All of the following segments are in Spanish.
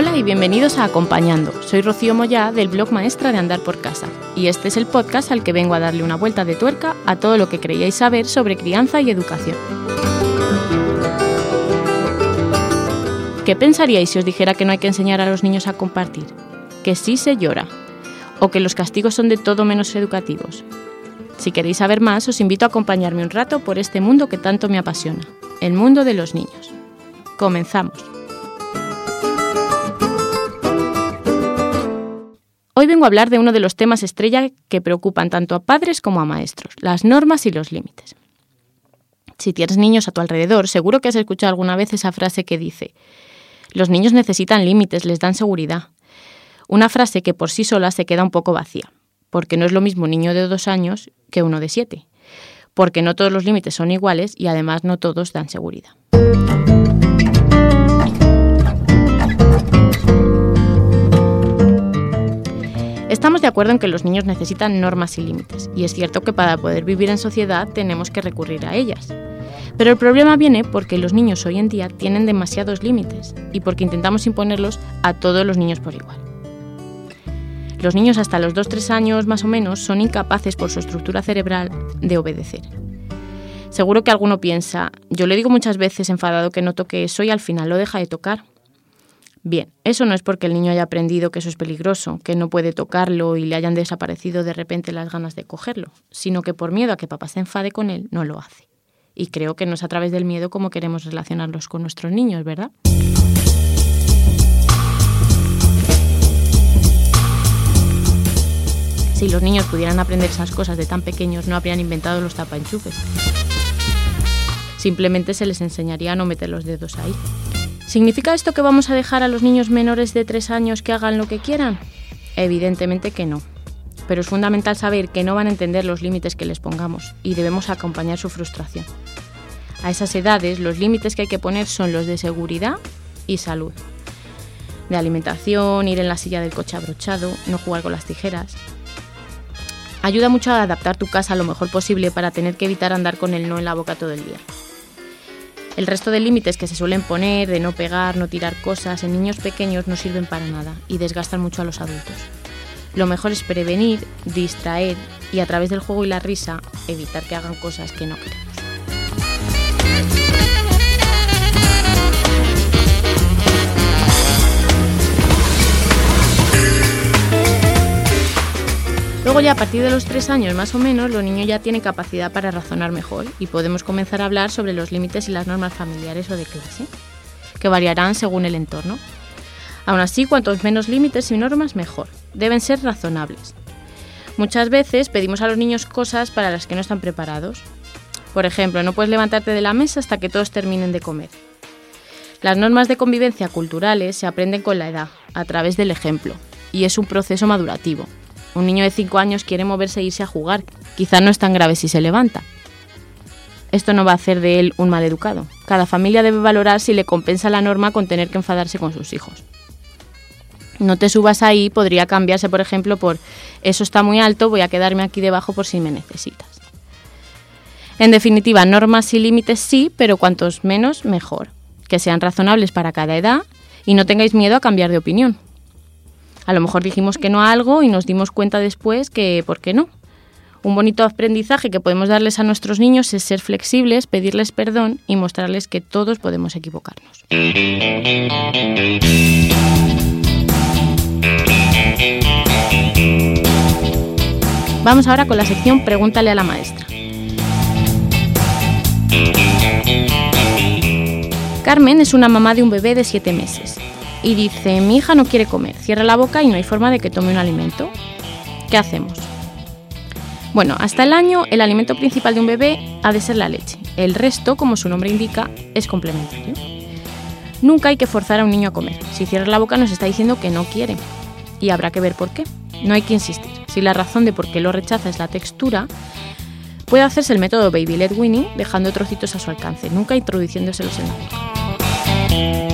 Hola y bienvenidos a Acompañando. Soy Rocío Moyá del blog Maestra de Andar por Casa y este es el podcast al que vengo a darle una vuelta de tuerca a todo lo que creíais saber sobre crianza y educación. ¿Qué pensaríais si os dijera que no hay que enseñar a los niños a compartir? Que sí se llora o que los castigos son de todo menos educativos. Si queréis saber más, os invito a acompañarme un rato por este mundo que tanto me apasiona, el mundo de los niños. Comenzamos. Hoy vengo a hablar de uno de los temas estrella que preocupan tanto a padres como a maestros, las normas y los límites. Si tienes niños a tu alrededor, seguro que has escuchado alguna vez esa frase que dice, los niños necesitan límites, les dan seguridad. Una frase que por sí sola se queda un poco vacía, porque no es lo mismo un niño de dos años que uno de siete, porque no todos los límites son iguales y además no todos dan seguridad. Estamos de acuerdo en que los niños necesitan normas y límites, y es cierto que para poder vivir en sociedad tenemos que recurrir a ellas. Pero el problema viene porque los niños hoy en día tienen demasiados límites y porque intentamos imponerlos a todos los niños por igual. Los niños hasta los 2-3 años más o menos son incapaces por su estructura cerebral de obedecer. Seguro que alguno piensa, yo le digo muchas veces enfadado que no toque eso y al final lo deja de tocar. Bien, eso no es porque el niño haya aprendido que eso es peligroso, que no puede tocarlo y le hayan desaparecido de repente las ganas de cogerlo, sino que por miedo a que papá se enfade con él, no lo hace. Y creo que no es a través del miedo como queremos relacionarlos con nuestros niños, ¿verdad? Si los niños pudieran aprender esas cosas de tan pequeños, no habrían inventado los tapaenchufes. Simplemente se les enseñaría a no meter los dedos ahí. ¿Significa esto que vamos a dejar a los niños menores de tres años que hagan lo que quieran? Evidentemente que no. Pero es fundamental saber que no van a entender los límites que les pongamos y debemos acompañar su frustración. A esas edades los límites que hay que poner son los de seguridad y salud. De alimentación, ir en la silla del coche abrochado, no jugar con las tijeras. Ayuda mucho a adaptar tu casa lo mejor posible para tener que evitar andar con el no en la boca todo el día. El resto de límites que se suelen poner, de no pegar, no tirar cosas, en niños pequeños no sirven para nada y desgastan mucho a los adultos. Lo mejor es prevenir, distraer y a través del juego y la risa evitar que hagan cosas que no queremos. Luego ya a partir de los tres años más o menos, los niños ya tienen capacidad para razonar mejor y podemos comenzar a hablar sobre los límites y las normas familiares o de clase, que variarán según el entorno. Aún así, cuantos menos límites y normas, mejor. Deben ser razonables. Muchas veces pedimos a los niños cosas para las que no están preparados. Por ejemplo, no puedes levantarte de la mesa hasta que todos terminen de comer. Las normas de convivencia culturales se aprenden con la edad, a través del ejemplo, y es un proceso madurativo. Un niño de 5 años quiere moverse e irse a jugar. Quizá no es tan grave si se levanta. Esto no va a hacer de él un mal educado. Cada familia debe valorar si le compensa la norma con tener que enfadarse con sus hijos. No te subas ahí, podría cambiarse, por ejemplo, por eso está muy alto, voy a quedarme aquí debajo por si me necesitas. En definitiva, normas y límites sí, pero cuantos menos, mejor. Que sean razonables para cada edad y no tengáis miedo a cambiar de opinión. A lo mejor dijimos que no a algo y nos dimos cuenta después que por qué no. Un bonito aprendizaje que podemos darles a nuestros niños es ser flexibles, pedirles perdón y mostrarles que todos podemos equivocarnos. Vamos ahora con la sección Pregúntale a la maestra. Carmen es una mamá de un bebé de 7 meses y dice, mi hija no quiere comer, cierra la boca y no hay forma de que tome un alimento. ¿Qué hacemos? Bueno, hasta el año el alimento principal de un bebé ha de ser la leche. El resto, como su nombre indica, es complementario. Nunca hay que forzar a un niño a comer. Si cierra la boca nos está diciendo que no quiere. Y habrá que ver por qué. No hay que insistir. Si la razón de por qué lo rechaza es la textura, puede hacerse el método Baby Led Winning dejando trocitos a su alcance, nunca introduciéndoselos en la boca.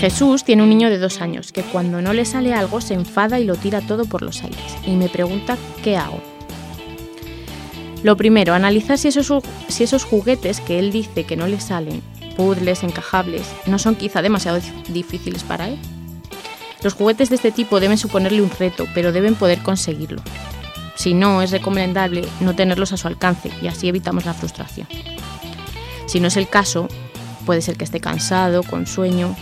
Jesús tiene un niño de dos años que cuando no le sale algo se enfada y lo tira todo por los aires y me pregunta qué hago. Lo primero, analizar si esos, si esos juguetes que él dice que no le salen puzzles, encajables, no son quizá demasiado difíciles para él. Los juguetes de este tipo deben suponerle un reto, pero deben poder conseguirlo. Si no, es recomendable no tenerlos a su alcance y así evitamos la frustración. Si no es el caso, puede ser que esté cansado, con sueño.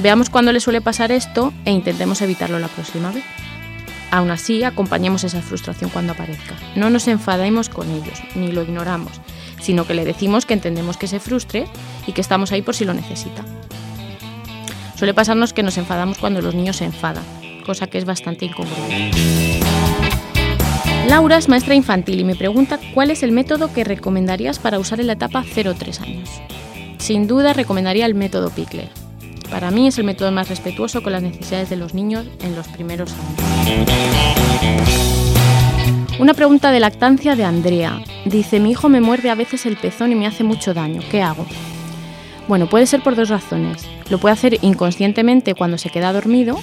Veamos cuándo le suele pasar esto e intentemos evitarlo la próxima vez. Aún así, acompañemos esa frustración cuando aparezca. No nos enfademos con ellos, ni lo ignoramos, sino que le decimos que entendemos que se frustre y que estamos ahí por si lo necesita. Suele pasarnos que nos enfadamos cuando los niños se enfadan, cosa que es bastante incongruente. Laura es maestra infantil y me pregunta cuál es el método que recomendarías para usar en la etapa 0-3 años. Sin duda recomendaría el método Pickler. Para mí es el método más respetuoso con las necesidades de los niños en los primeros años. Una pregunta de lactancia de Andrea. Dice, mi hijo me muerde a veces el pezón y me hace mucho daño. ¿Qué hago? Bueno, puede ser por dos razones. Lo puede hacer inconscientemente cuando se queda dormido,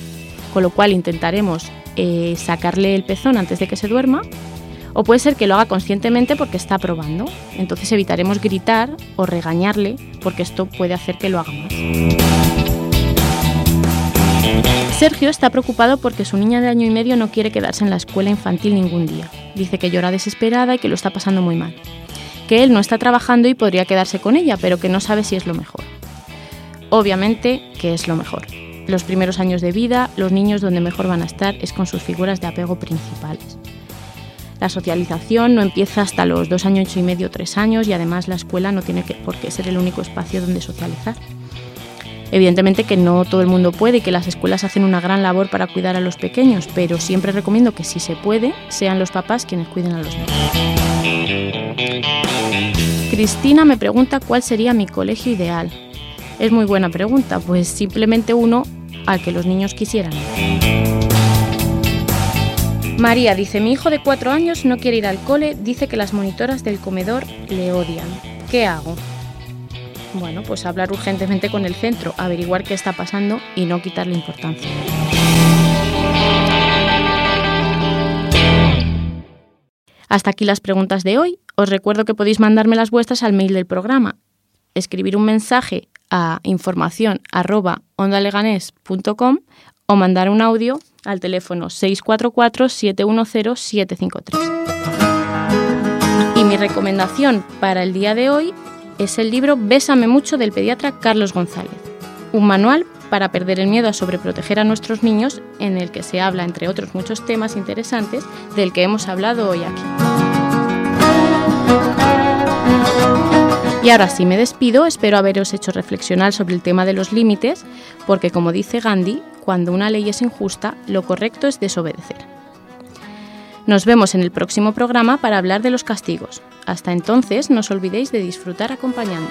con lo cual intentaremos eh, sacarle el pezón antes de que se duerma, o puede ser que lo haga conscientemente porque está probando. Entonces evitaremos gritar o regañarle porque esto puede hacer que lo haga más. Sergio está preocupado porque su niña de año y medio no quiere quedarse en la escuela infantil ningún día. Dice que llora desesperada y que lo está pasando muy mal. Que él no está trabajando y podría quedarse con ella, pero que no sabe si es lo mejor. Obviamente que es lo mejor. Los primeros años de vida, los niños donde mejor van a estar es con sus figuras de apego principales. La socialización no empieza hasta los dos años y medio, tres años y además la escuela no tiene por qué ser el único espacio donde socializar. Evidentemente que no todo el mundo puede y que las escuelas hacen una gran labor para cuidar a los pequeños, pero siempre recomiendo que si se puede, sean los papás quienes cuiden a los niños. Cristina me pregunta cuál sería mi colegio ideal. Es muy buena pregunta, pues simplemente uno al que los niños quisieran. María dice, mi hijo de cuatro años no quiere ir al cole, dice que las monitoras del comedor le odian. ¿Qué hago? Bueno, pues hablar urgentemente con el centro, averiguar qué está pasando y no quitarle importancia. Hasta aquí las preguntas de hoy. Os recuerdo que podéis mandarme las vuestras al mail del programa, escribir un mensaje a información o mandar un audio al teléfono 644-710-753. Y mi recomendación para el día de hoy es el libro Bésame mucho del pediatra Carlos González, un manual para perder el miedo a sobreproteger a nuestros niños en el que se habla, entre otros muchos temas interesantes, del que hemos hablado hoy aquí. Y ahora sí me despido, espero haberos hecho reflexionar sobre el tema de los límites, porque como dice Gandhi, cuando una ley es injusta, lo correcto es desobedecer. Nos vemos en el próximo programa para hablar de los castigos. Hasta entonces, no os olvidéis de disfrutar acompañando.